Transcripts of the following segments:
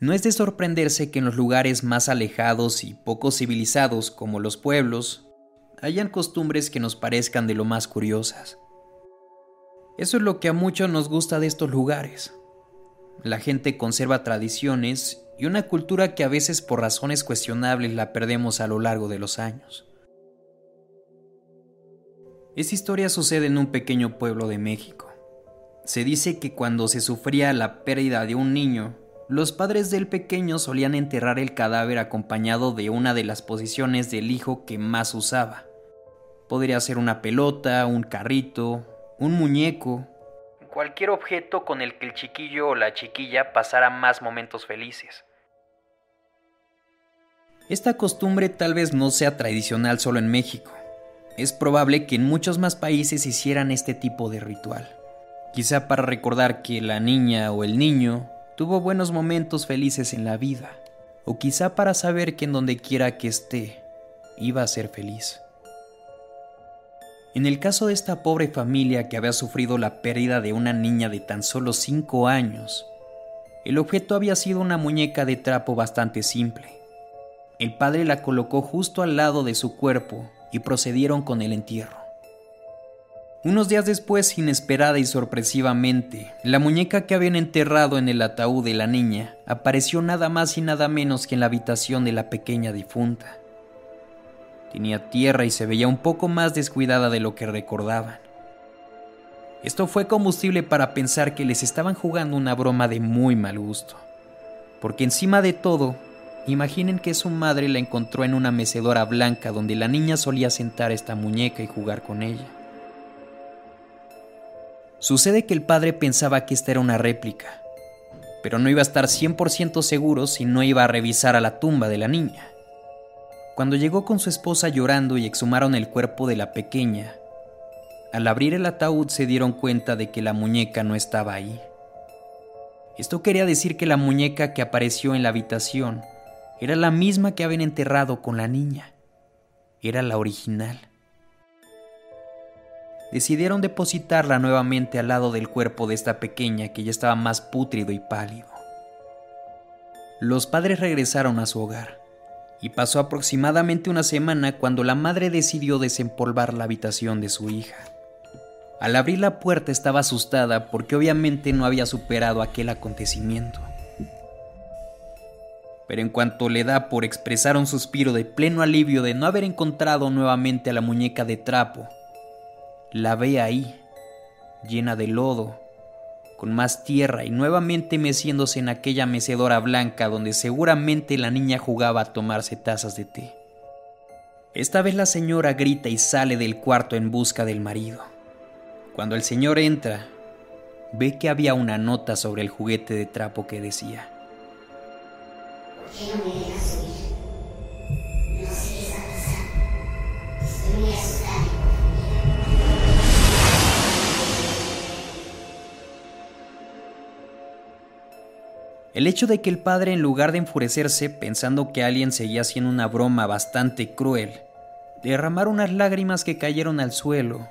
No es de sorprenderse que en los lugares más alejados y poco civilizados como los pueblos, hayan costumbres que nos parezcan de lo más curiosas. Eso es lo que a muchos nos gusta de estos lugares. La gente conserva tradiciones y una cultura que a veces por razones cuestionables la perdemos a lo largo de los años. Esta historia sucede en un pequeño pueblo de México. Se dice que cuando se sufría la pérdida de un niño, los padres del pequeño solían enterrar el cadáver acompañado de una de las posiciones del hijo que más usaba. Podría ser una pelota, un carrito, un muñeco, cualquier objeto con el que el chiquillo o la chiquilla pasara más momentos felices. Esta costumbre tal vez no sea tradicional solo en México. Es probable que en muchos más países hicieran este tipo de ritual. Quizá para recordar que la niña o el niño tuvo buenos momentos felices en la vida. O quizá para saber que en donde quiera que esté, iba a ser feliz. En el caso de esta pobre familia que había sufrido la pérdida de una niña de tan solo 5 años, el objeto había sido una muñeca de trapo bastante simple. El padre la colocó justo al lado de su cuerpo y procedieron con el entierro. Unos días después, inesperada y sorpresivamente, la muñeca que habían enterrado en el ataúd de la niña apareció nada más y nada menos que en la habitación de la pequeña difunta. Tenía tierra y se veía un poco más descuidada de lo que recordaban. Esto fue combustible para pensar que les estaban jugando una broma de muy mal gusto, porque encima de todo Imaginen que su madre la encontró en una mecedora blanca donde la niña solía sentar esta muñeca y jugar con ella. Sucede que el padre pensaba que esta era una réplica, pero no iba a estar 100% seguro si no iba a revisar a la tumba de la niña. Cuando llegó con su esposa llorando y exhumaron el cuerpo de la pequeña, al abrir el ataúd se dieron cuenta de que la muñeca no estaba ahí. Esto quería decir que la muñeca que apareció en la habitación era la misma que habían enterrado con la niña. Era la original. Decidieron depositarla nuevamente al lado del cuerpo de esta pequeña que ya estaba más pútrido y pálido. Los padres regresaron a su hogar y pasó aproximadamente una semana cuando la madre decidió desempolvar la habitación de su hija. Al abrir la puerta estaba asustada porque obviamente no había superado aquel acontecimiento pero en cuanto le da por expresar un suspiro de pleno alivio de no haber encontrado nuevamente a la muñeca de trapo, la ve ahí, llena de lodo, con más tierra y nuevamente meciéndose en aquella mecedora blanca donde seguramente la niña jugaba a tomarse tazas de té. Esta vez la señora grita y sale del cuarto en busca del marido. Cuando el señor entra, ve que había una nota sobre el juguete de trapo que decía, no me? No. El hecho de que el padre, en lugar de enfurecerse pensando que alguien seguía haciendo una broma bastante cruel, derramara unas lágrimas que cayeron al suelo,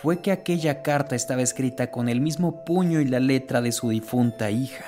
fue que aquella carta estaba escrita con el mismo puño y la letra de su difunta hija.